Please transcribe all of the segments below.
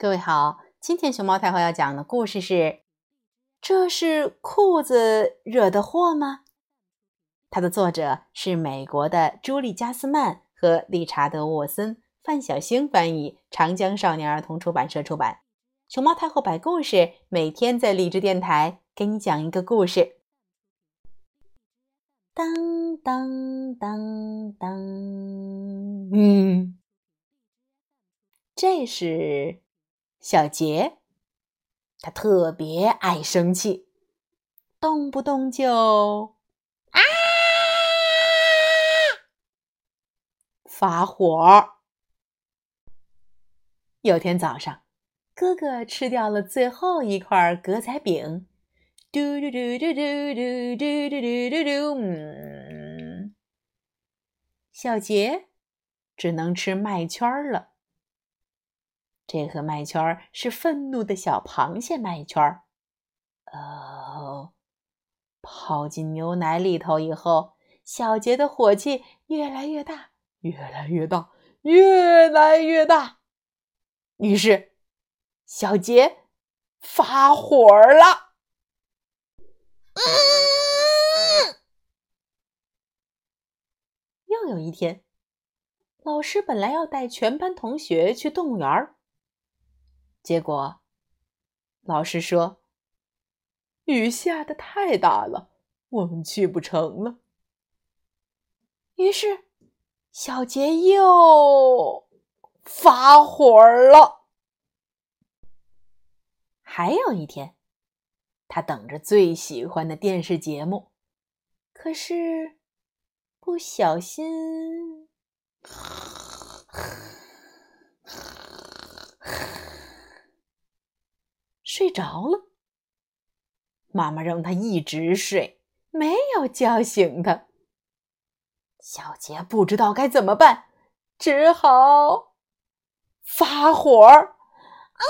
各位好，今天熊猫太后要讲的故事是：这是裤子惹的祸吗？它的作者是美国的朱莉·加斯曼和理查德·沃森，范小星翻译，长江少年儿童出版社出版。熊猫太后摆故事，每天在励志电台给你讲一个故事。当当当当，嗯，这是。小杰，他特别爱生气，动不动就啊发火。有天早上，哥哥吃掉了最后一块格仔饼，嘟嘟嘟嘟嘟嘟嘟嘟嘟嘟，嗯，小杰只能吃麦圈了。这盒麦圈是愤怒的小螃蟹麦圈哦，泡进牛奶里头以后，小杰的火气越来越大，越来越大，越来越大。于是，小杰发火了。又有一天，老师本来要带全班同学去动物园儿。结果，老师说：“雨下的太大了，我们去不成了。”于是，小杰又发火了。还有一天，他等着最喜欢的电视节目，可是不小心。睡着了，妈妈让他一直睡，没有叫醒他。小杰不知道该怎么办，只好发火儿：“嗯，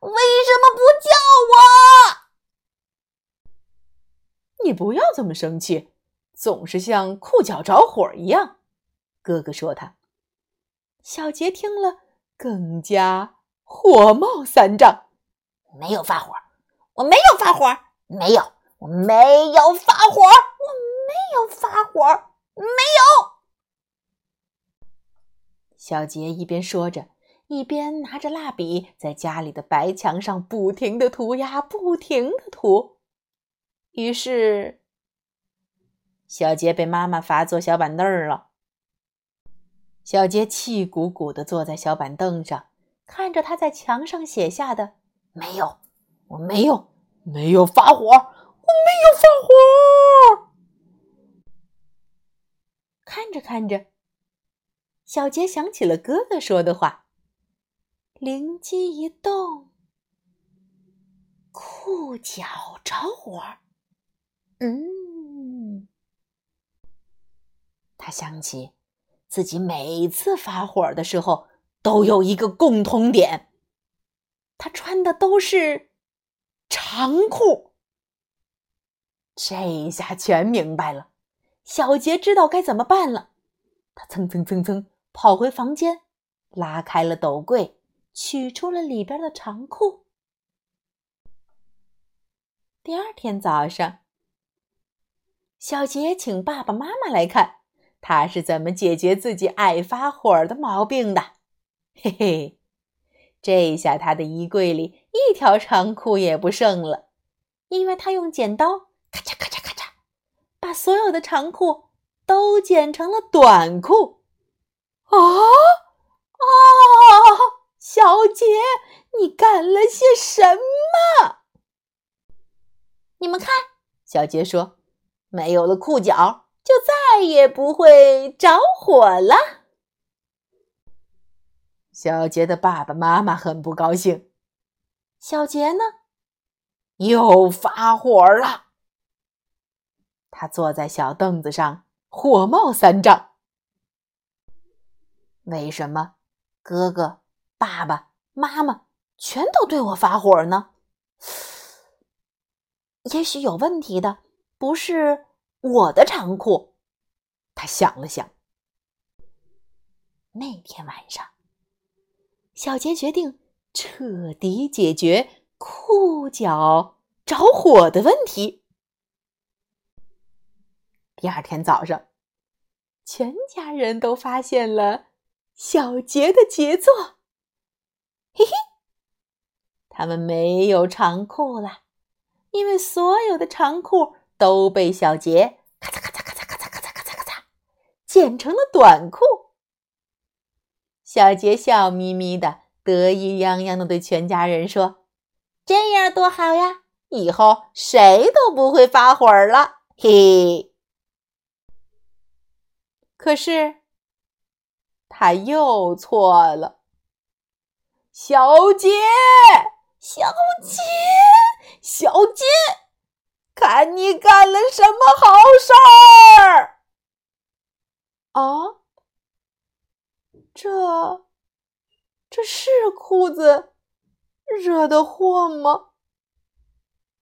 为什么不叫我？你不要这么生气，总是像裤脚着火一样。”哥哥说他。小杰听了，更加火冒三丈。没有发火，我没有发火，没有，我没有发火，我没有发火，没有。小杰一边说着，一边拿着蜡笔在家里的白墙上不停的涂鸦，不停的涂。于是，小杰被妈妈罚坐小板凳了。小杰气鼓鼓的坐在小板凳上，看着他在墙上写下的。没有，我没有，没有发火，我没有发火。看着看着，小杰想起了哥哥说的话，灵机一动，裤脚着火。嗯，他想起自己每次发火的时候都有一个共同点。他穿的都是长裤，这一下全明白了。小杰知道该怎么办了。他蹭蹭蹭蹭跑回房间，拉开了斗柜，取出了里边的长裤。第二天早上，小杰请爸爸妈妈来看他是怎么解决自己爱发火的毛病的。嘿嘿。这下他的衣柜里一条长裤也不剩了，因为他用剪刀咔嚓咔嚓咔嚓，把所有的长裤都剪成了短裤。啊啊！小杰，你干了些什么？你们看，小杰说：“没有了裤脚，就再也不会着火了。”小杰的爸爸妈妈很不高兴，小杰呢，又发火了。他坐在小凳子上，火冒三丈。为什么哥哥、爸爸妈妈全都对我发火呢？也许有问题的不是我的长裤。他想了想，那天晚上。小杰决定彻底解决裤脚着火的问题。第二天早上，全家人都发现了小杰的杰作。嘿嘿，他们没有长裤了，因为所有的长裤都被小杰咔嚓咔嚓咔嚓咔嚓咔嚓咔嚓剪成了短裤。小杰笑眯眯的，得意洋洋的对全家人说：“这样多好呀！以后谁都不会发火了。”嘿，可是他又错了。小杰，小杰，小杰，看你干了什么好事儿！啊，这这是裤子惹的祸吗？